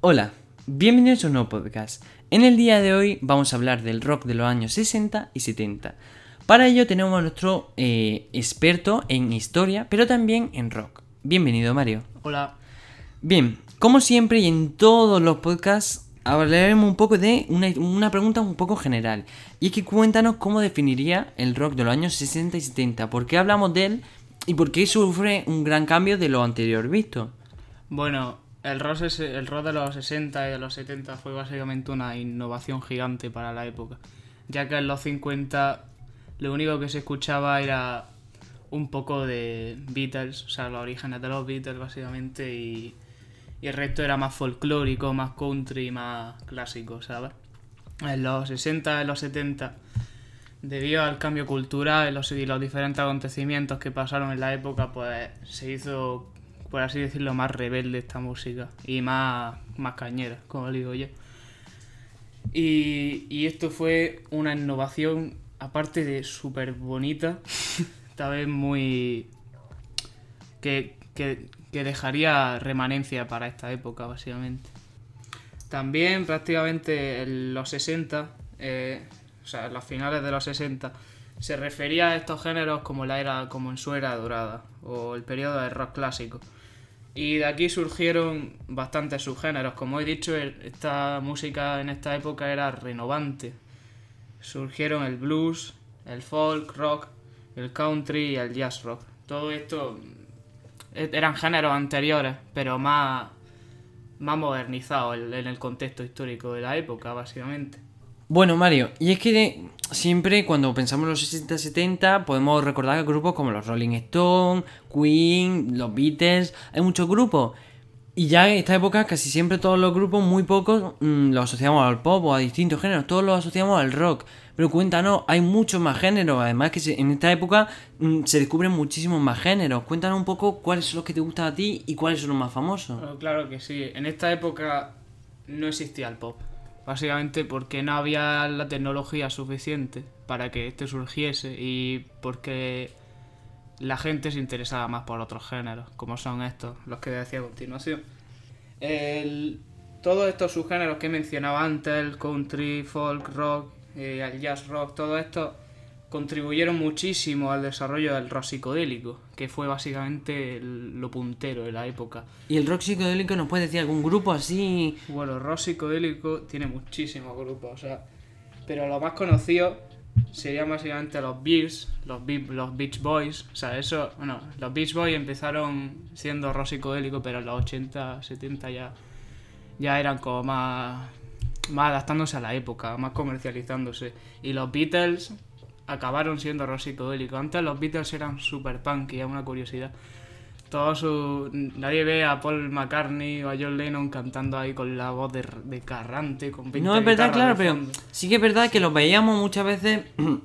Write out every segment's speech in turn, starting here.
Hola, bienvenidos a un nuevo podcast. En el día de hoy vamos a hablar del rock de los años 60 y 70. Para ello tenemos a nuestro eh, experto en historia, pero también en rock. Bienvenido, Mario. Hola. Bien, como siempre y en todos los podcasts, hablaremos un poco de una, una pregunta un poco general. Y es que cuéntanos cómo definiría el rock de los años 60 y 70. ¿Por qué hablamos de él? ¿Y por qué sufre un gran cambio de lo anterior visto? Bueno, el rock, el rock de los 60 y de los 70 fue básicamente una innovación gigante para la época, ya que en los 50 lo único que se escuchaba era un poco de Beatles, o sea, los orígenes de los Beatles básicamente, y, el resto era más folclórico, más country, más clásico, ¿sabes? En los 60 y los 70 debido al cambio cultural y los diferentes acontecimientos que pasaron en la época, pues se hizo, por así decirlo, más rebelde esta música y más, más cañera, como digo yo. Y, y esto fue una innovación, aparte de súper bonita, esta vez muy... Que, que, que dejaría remanencia para esta época, básicamente. También prácticamente en los 60, eh, o sea, en los finales de los 60, se refería a estos géneros como la era, como en dorada, o el periodo del rock clásico. Y de aquí surgieron bastantes subgéneros. Como he dicho, esta música en esta época era renovante. Surgieron el blues, el folk rock, el country y el jazz rock. Todo esto eh, eran géneros anteriores, pero más, más modernizados en el contexto histórico de la época, básicamente. Bueno, Mario, y es que siempre cuando pensamos en los 60-70 podemos recordar grupos como los Rolling Stones, Queen, los Beatles, hay muchos grupos. Y ya en esta época casi siempre todos los grupos, muy pocos, mm, los asociamos al pop o a distintos géneros, todos los asociamos al rock. Pero cuéntanos, hay muchos más géneros, además que se- en esta época mm, se descubren muchísimos más géneros. Cuéntanos un poco cuáles son los que te gustan a ti y cuáles son los más famosos. Bueno, claro que sí. En esta época no existía el pop. Básicamente porque no había la tecnología suficiente para que este surgiese y porque la gente se interesaba más por otros géneros, como son estos, los que decía a continuación. El- todos estos subgéneros que mencionaba antes, el country, folk, rock, eh, el jazz rock, todo esto contribuyeron muchísimo al desarrollo del rock psicodélico, que fue básicamente el- lo puntero de la época. ¿Y el rock psicodélico nos puede decir algún grupo así? Bueno, el rock psicodélico tiene muchísimos grupos, o sea, pero los más conocidos serían básicamente los Beatles, los, Be- los Beach Boys, o sea, eso, bueno, los Beach Boys empezaron siendo rock psicodélico, pero en los 80, 70 ya, ya eran como más, más adaptándose a la época, más comercializándose. Y los Beatles acabaron siendo rock psicodélico. Antes los Beatles eran super punk, y es una curiosidad. Todo su... Nadie ve a Paul McCartney o a John Lennon cantando ahí con la voz de, de carrante, con 20 No, es verdad, claro, pero sí que es verdad que los veíamos muchas veces.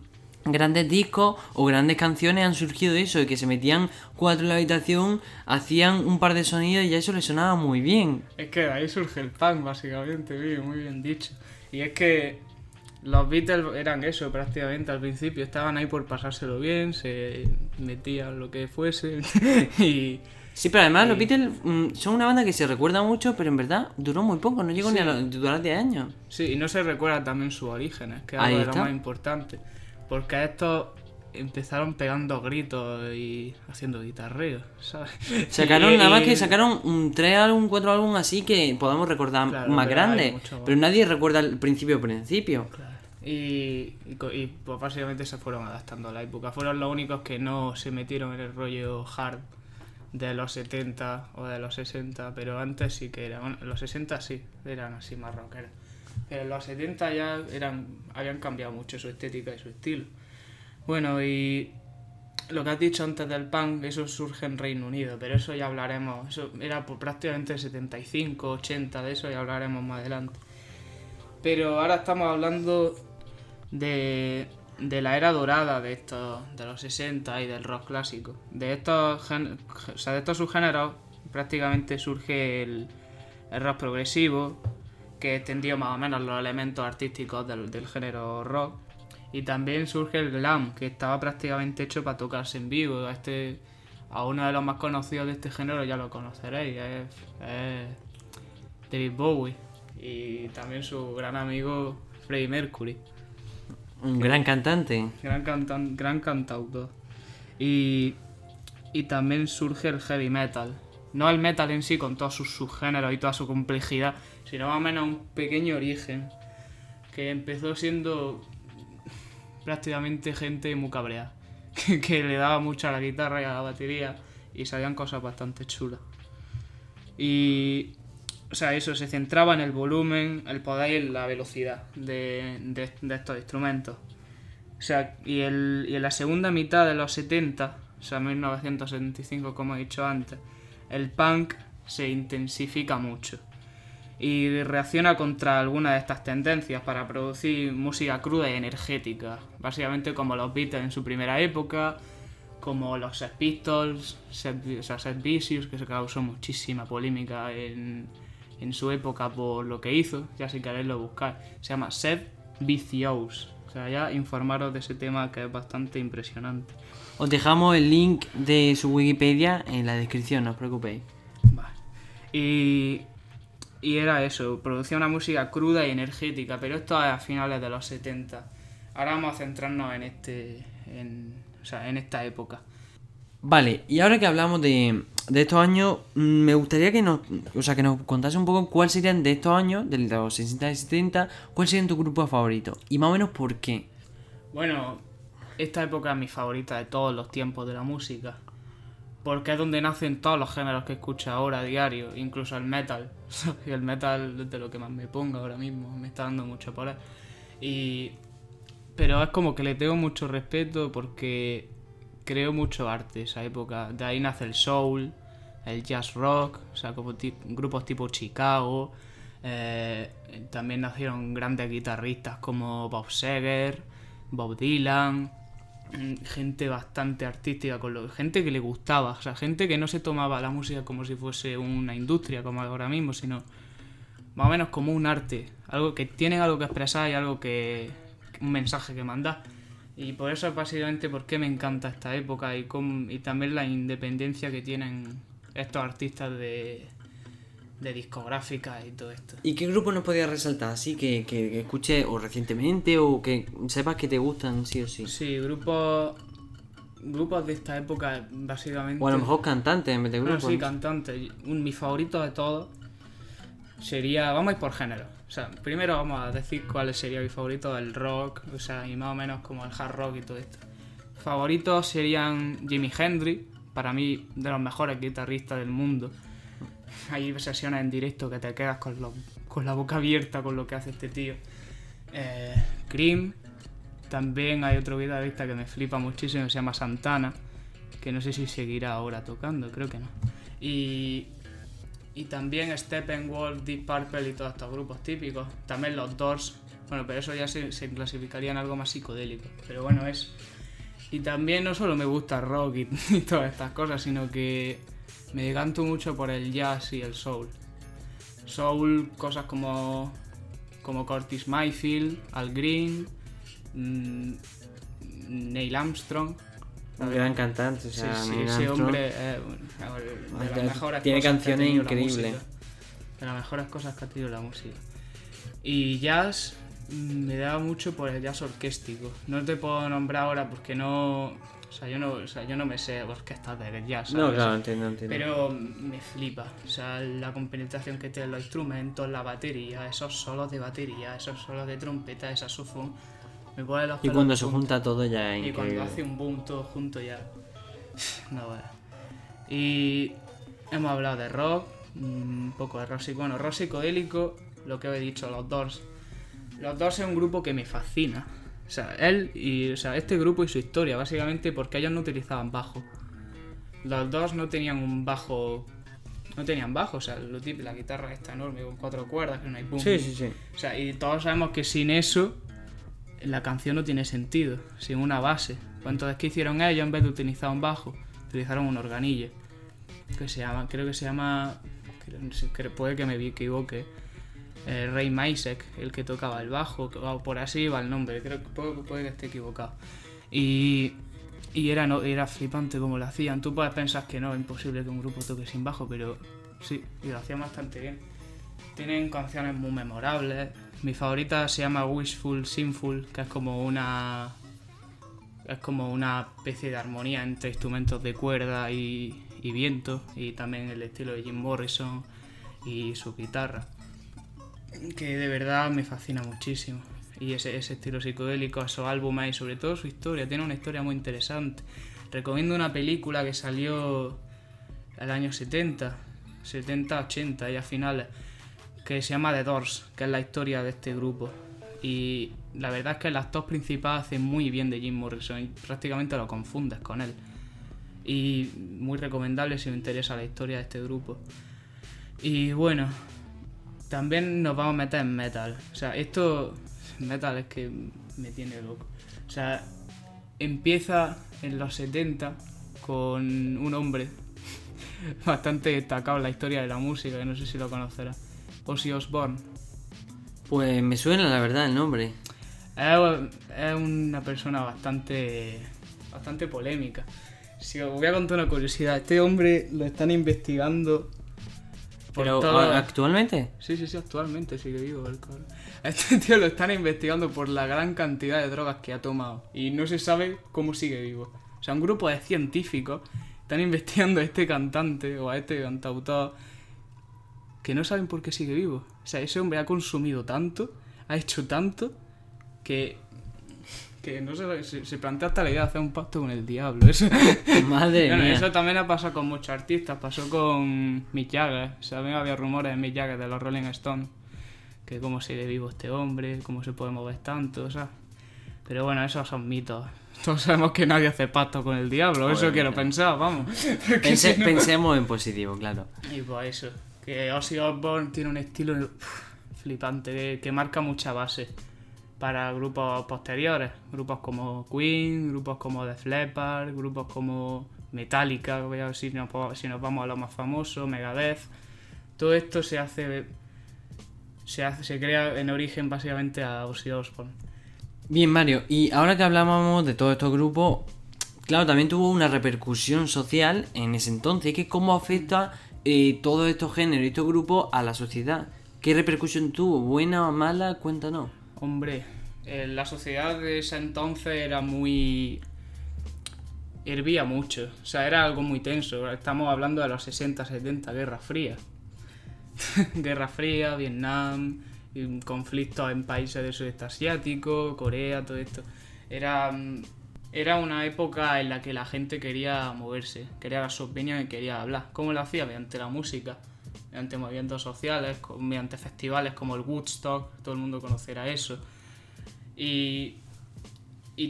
Grandes discos o grandes canciones han surgido de eso, de que se metían cuatro en la habitación, hacían un par de sonidos y ya eso les sonaba muy bien. Es que de ahí surge el punk, básicamente, muy bien dicho. Y es que los Beatles eran eso prácticamente al principio, estaban ahí por pasárselo bien, se metían lo que fuese y... Sí, pero además los. Beatles mm, son una banda que se recuerda mucho, pero en verdad duró muy poco, no llegó ni a los, durar 10 años. Sí, y no se recuerda también sus orígenes, que es algo de lo más importante. Porque estos empezaron pegando gritos y haciendo guitarreo, ¿sabes? Sacaron, Y- nada más que sacaron un tres álbum, cuatro álbum así que podamos recordar Claro, más más. Pero nadie recuerda el principio principio. Claro. Y, y, pues básicamente se fueron adaptando a la época. Fueron los únicos que no se metieron en el rollo hard de los 70 o de los 60, pero antes sí que eran. Bueno, en los 60 sí, eran así más rockeros. Pero los 70 ya eran, habían cambiado mucho su estética y su estilo. Bueno, y lo que has dicho antes del punk, eso surge en Reino Unido, pero eso ya hablaremos. Eso era por prácticamente 75, 80, de eso ya hablaremos más adelante. Pero ahora estamos hablando de, de la era dorada de estos, de los 60 y del rock clásico. De estos, o sea, de estos subgéneros prácticamente surge el, el rock progresivo, que extendió más o menos los elementos artísticos del, del género rock. Y también surge el glam, que estaba prácticamente hecho para tocarse en vivo. Este, a uno de los más conocidos de este género ya lo conoceréis. Es, es David Bowie y también su gran amigo Freddie Mercury. Un gran cantante. Gran, cantan gran cantautor. Y, y también surge el heavy metal. No el metal en sí con todos sus subgéneros y toda su complejidad, sino más o menos un pequeño origen que empezó siendo prácticamente gente muy cabrea, que, que le daba mucho a la guitarra y a la batería y salían cosas bastante chulas. Y, o sea, eso se centraba en el volumen, el poder y la velocidad de, de- estos instrumentos. O sea, y, el, y en la segunda mitad de los 70, o sea, 1975 como he dicho antes, el punk se intensifica mucho y reacciona contra algunas de estas tendencias para producir música cruda y energética, básicamente como los Beatles en su primera época, como los Sex Pistols, o sea, Sid Vicious, que se causó muchísima polémica en, en su época por lo que hizo, ya si queréis lo buscar, se llama Sid Vicious, o sea, ya informaros de ese tema que es bastante impresionante. Os dejamos el link de su Wikipedia en la descripción, no os preocupéis. Vale. Y, y era eso, producía una música cruda y energética, pero esto es a finales de los 70. Ahora vamos a centrarnos en este en, o sea, en esta época. Vale, y ahora que hablamos de, de estos años, mm, me gustaría que nos, o sea, que nos contase un poco cuáles serían de estos años, de los 60 y 70, cuál serían tu grupo favorito y más o menos por qué. Bueno, esta época es mi favorita de todos los tiempos de la música. Porque es donde nacen todos los géneros que escucho ahora a diario, incluso el metal. El metal es de lo que más me pongo ahora mismo, me está dando mucho por ahí. Y... Pero es como que le tengo mucho respeto porque creo mucho arte esa época. De ahí nace el soul, el jazz rock, o sea, como grupos tipo Chicago. Eh, también nacieron grandes guitarristas como Bob Seger, Bob Dylan, mm, gente bastante artística, con gente que le gustaba, o sea, gente que no se tomaba la música como si fuese una industria como ahora mismo, sino más o menos como un arte, algo que tienen algo que expresar y algo que un mensaje que mandar. Y por eso es básicamente por qué me encanta esta época y, cómo- y también la independencia que tienen estos artistas de, de discográficas y todo esto. ¿Y qué grupo nos podías resaltar? Así que, que, que escuches o recientemente o que sepas que te gustan sí o sí. Sí, grupos grupos de esta época básicamente O a lo mejor cantantes en vez de Bueno, grupos. sí, cantantes. Un, mi favorito de todos sería. Vamos a ir por género. Sea, primero vamos a decir cuál sería mi favorito del rock, o sea, y más o menos como el hard rock y todo esto. Favoritos serían Jimi Hendrix, para mí de los mejores guitarristas del mundo. Hay sesiones en directo que te quedas con, los- con la boca abierta con lo que hace este tío. Eh, Cream, también hay otro guitarrista que me flipa muchísimo, se llama Santana, que no sé si seguirá ahora tocando, creo que no. Y, y también Steppenwolf, Deep Purple y todos estos grupos típicos. También los Doors, bueno, pero eso ya se, se clasificaría en algo más psicodélico. Pero bueno, es... Y también no solo me gusta rock y, y todas estas cosas, sino que me decanto mucho por el jazz y el soul. Soul, cosas como, como Curtis Mayfield, Al Green, mm, Neil Armstrong. Un gran cantante, o Sí, sea, sí, Neil ese Armstrong. hombre bueno, de las mejores tiene cosas que ha canciones la increíbles. música. De las mejores cosas que ha tenido la música. Y jazz mm, me da mucho por el jazz orquéstico. No te puedo nombrar ahora porque no. O sea, yo no, o sea, yo no me sé orquestas de jazz. No, ¿sabes? claro, entiendo, entiendo. Pero me flipa. O sea, la compenetración que tienen los instrumentos, la batería, esos solos de batería, esos solos de trompeta, ese saxofón. Me pone los Y cuando se junta todo ya es Y cuando hace un boom todo junto ya. No veas. Y hemos hablado de rock, mm, un poco de rock Bueno, rock psicodélico, lo que he dicho, los Doors. Los Doors es un grupo que me fascina. O sea, él y. O sea, este grupo y su historia, básicamente porque ellos no utilizaban bajo. Los Doors no tenían un bajo. No tenían bajo, o sea, lo tip- la guitarra está enorme con cuatro cuerdas, que no hay boom. Sí, sí, sí. O sea, y todos sabemos que sin eso la canción no tiene sentido, sin una base. Pues entonces, ¿qué hicieron ellos en vez de utilizar un bajo? Utilizaron un organillo. Que se llama, creo que se llama, puede que me equivoque, eh, Ray Maisek, el que tocaba el bajo, o por así va el nombre, creo que puede, puede que esté equivocado. Y, y era, no, era flipante como lo hacían. Tú puedes pensar que no, es imposible que un grupo toque sin bajo, pero sí, y lo hacían bastante bien. tienen canciones muy memorables. Mi favorita se llama Wishful Sinful, que es como una es como una especie de armonía entre instrumentos de cuerda y, y viento y también el estilo de Jim Morrison y su guitarra que de verdad me fascina muchísimo y ese, ese estilo psicodélico, esos álbumes y sobre todo su historia, tiene una historia muy interesante. Recomiendo una película que salió el año 70, 70, 80 y a finales, que se llama The Doors, que es la historia de este grupo. Y la verdad es que el actor principal hace muy bien de Jim Morrison y prácticamente lo confundes con él. Y muy recomendable si os interesa la historia de este grupo. Y bueno, también nos vamos a meter en metal. O sea, esto. Metal es que me tiene loco. O sea, empieza en los 70 con un hombre bastante destacado en la historia de la música, que no sé si lo conocerá. Ozzy Osbourne. Pues me suena la verdad el nombre. Es, una persona bastante. bastante polémica. Si os voy a contar una curiosidad, este hombre lo están investigando ¿Pero actualmente? Sí, sí, sí, actualmente sigue vivo el cabrón. este tío lo están investigando por la gran cantidad de drogas que ha tomado y no se sabe cómo sigue vivo. O sea, un grupo de científicos están investigando a este cantante o a este cantautor que no saben por qué sigue vivo. O sea, ese hombre ha consumido tanto, ha hecho tanto, que que no se, se, plantea hasta la idea de hacer un pacto con el diablo. Eso, Madre mía. Eso también ha pasado con muchos artistas. Pasó con Mick Jagger. O había rumores de Mick Jagger de los Rolling Stones. Que cómo sigue vivo este hombre, cómo se puede mover tanto, o sea. Pero bueno, esos son mitos. Todos sabemos que nadie hace pacto con el diablo. eso quiero pensar, vamos. Pensemos en positivo, claro. Y pues eso. Que Ozzy Osbourne tiene un estilo flipante que marca mucha base para grupos posteriores, grupos como Queen, grupos como The Leppard, grupos como Metallica, voy a ver si nos, vamos a lo más famoso, Megadeth. Todo esto se hace se hace, se crea en origen básicamente a Ozzy Osbourne. Bien, Mario, y ahora que hablábamos de todos estos grupos, claro, también tuvo una repercusión social en ese entonces, que cómo afecta eh, todos estos géneros y estos grupos a la sociedad. ¿Qué repercusión tuvo? ¿Buena o mala? Cuéntanos. Hombre, eh, la sociedad de ese entonces era muy... hervía mucho, o sea, era algo muy tenso. Estamos hablando de los 60, 70, Guerra Fría. Guerra Fría, Vietnam, conflictos en países del sudeste asiático, Corea, todo esto. Era, era una época en la que la gente quería moverse, quería dar su opinión y quería hablar. ¿Cómo lo hacía? Mediante la música mediante movimientos sociales, mediante festivales como el Woodstock, todo el mundo conocerá eso. Y,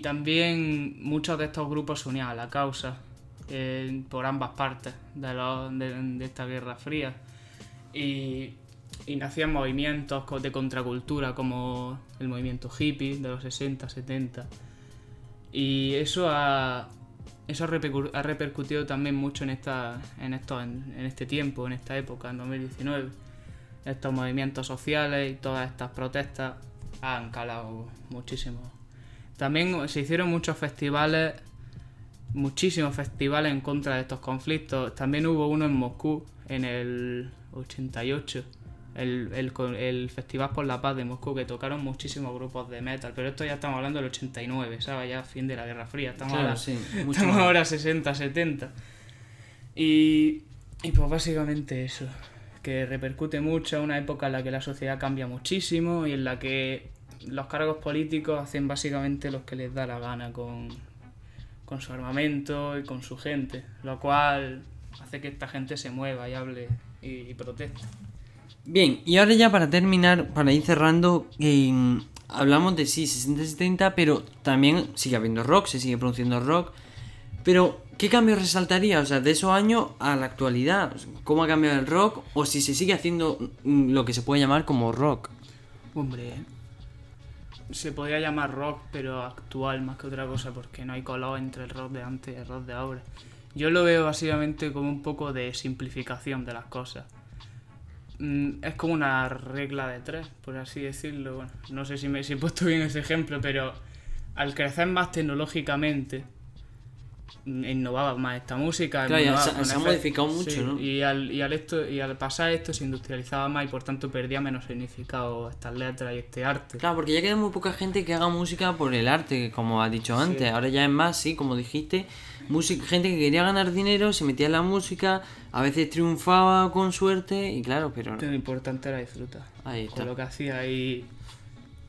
también muchos de estos grupos se unían a la causa eh, por ambas partes de, de, esta Guerra Fría. Y, y nacían movimientos de contracultura como el movimiento hippie de los 60, 70. Y eso ha, eso ha, repercutido también mucho en, esta, en, esto, en, este tiempo, en esta época, en 2019. Estos movimientos sociales y todas estas protestas han calado muchísimo. También se hicieron muchos festivales, muchísimos festivales en contra de estos conflictos. También hubo uno en Moscú en el 88 el, el, Festival por la Paz de Moscú, que tocaron muchísimos grupos de metal, pero esto ya estamos hablando del 89, ¿sabes? Ya fin de la Guerra Fría, estamos, ahora, estamos ahora 60, 70. Y, y pues básicamente eso, que repercute mucho, una época en la que la sociedad cambia muchísimo y en la que los cargos políticos hacen básicamente lo que les da la gana con, con su armamento y con su gente, lo cual hace que esta gente se mueva y hable y, y proteste. Bien, y ahora ya para terminar, para ir cerrando, hablamos de sí, 60-70, pero también sigue habiendo rock, se sigue produciendo rock. Pero, ¿qué cambio resaltaría? O sea, de esos años a la actualidad. ¿Cómo ha cambiado el rock? O si se sigue haciendo mm, lo que se puede llamar como rock. Hombre, se podría llamar rock, pero actual más que otra cosa, porque no hay color entre el rock de antes y el rock de ahora. Yo lo veo básicamente como un poco de simplificación de las cosas. Mm, es como una regla de tres, por así decirlo. Bueno, no sé si me he puesto bien ese ejemplo, pero al crecer más tecnológicamente, innovaba más esta música. Claro, ya se- se ha modificado mucho, sí, ¿no? Y al, y, al esto, y al pasar esto se industrializaba más y por tanto perdía menos significado estas letras y este arte. Claro, porque ya queda muy poca gente que haga música por el arte, como has dicho antes. Ahora ya es más, sí, como dijiste, música, gente que quería ganar dinero, se metía en la música, a veces triunfaba con suerte, y claro, pero Lo importante era disfrutar ahí está. con lo que hacía y,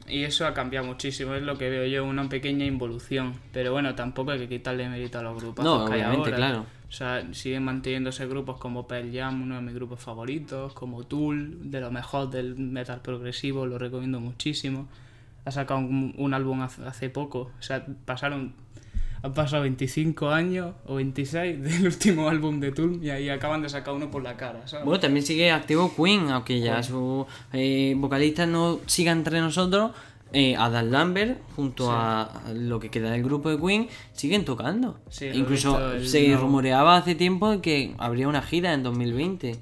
y eso ha cambiado muchísimo, es lo que veo yo, una pequeña involución. Pero bueno, tampoco hay que quitarle mérito a los grupos. No, que hay obviamente, ahora. claro. O sea, siguen manteniéndose grupos como Pearl Jam, uno de mis grupos favoritos, como Tool, de lo mejor del metal progresivo, lo recomiendo muchísimo. Ha sacado un, un álbum hace, hace poco, o sea, pasaron, han pasado 25 años o 26 del último álbum de Tool y ahí acaban de sacar uno por la cara, ¿sabes? Bueno, también sigue activo Queen, aunque ya su eh, vocalista no siga entre nosotros. Eh, Adam Lambert, junto a a lo que queda del grupo de Queen, siguen tocando. Sí, Incluso se rumoreaba hace tiempo que habría una gira en 2020.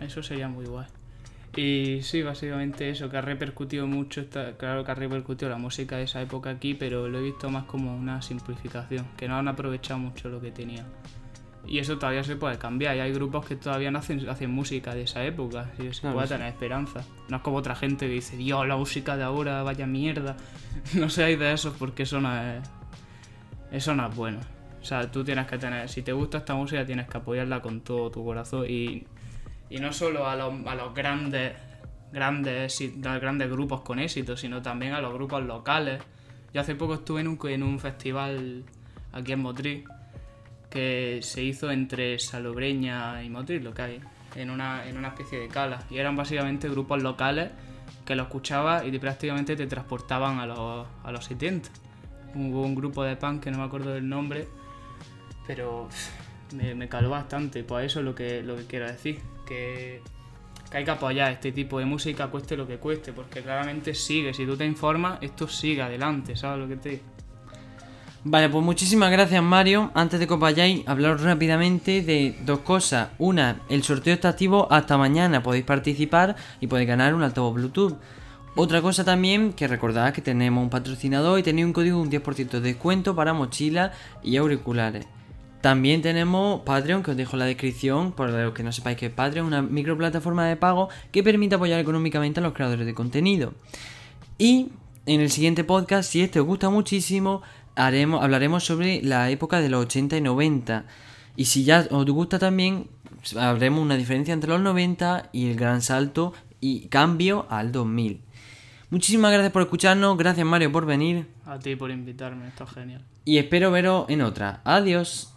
Eso sería muy guay. Y sí, básicamente eso, que ha repercutido mucho, esta- claro que ha repercutido la música de esa época aquí, pero lo he visto más como una simplificación, que no han aprovechado mucho lo que tenían. Y eso todavía se puede cambiar, y hay grupos que todavía no hacen, hacen música de esa época, y se Claro, puede sí. tener esperanza. No es como otra gente que dice, Dios, la música de ahora, vaya mierda. no seáis de esos porque eso no es... Eso no es bueno. O sea, tú tienes que tener, si te gusta esta música, tienes que apoyarla con todo tu corazón y, y no solo a los, a los grandes, grandes, grandes grupos con éxito, sino también a los grupos locales. Yo hace poco estuve en un, en un festival aquí en Motril que se hizo entre Salobreña y Motril, lo que hay, en una, en una especie de cala. Y eran básicamente grupos locales que lo escuchabas y te- prácticamente te transportaban a los, a los 70. Hubo un grupo de punk que no me acuerdo del nombre, pero me, me caló bastante. Pues eso es lo que, lo que quiero decir, que, que hay que apoyar este tipo de música, cueste lo que cueste, porque claramente sigue, si tú te informas, esto sigue adelante, ¿sabes lo que te digo? Vale, pues muchísimas gracias Mario. Antes de que os vayáis, hablaros rápidamente de dos cosas. Una, el sorteo está activo hasta mañana, podéis participar y podéis ganar un altavoz Bluetooth. Otra cosa también, que recordad que tenemos un patrocinador y tenéis un código de un 10% de descuento para mochilas y auriculares. También tenemos Patreon, que os dejo en la descripción, por los que no sepáis que es Patreon, una microplataforma de pago que permite apoyar económicamente a los creadores de contenido. Y en el siguiente podcast, si este os gusta muchísimo, haremos, hablaremos sobre la época de los 80 y 90. Y si ya os gusta también, habremos una diferencia entre los 90 y el gran salto y cambio al 2000. Muchísimas gracias por escucharnos, gracias Mario por venir A ti por invitarme, esto es genial. y espero veros en otra. Adiós.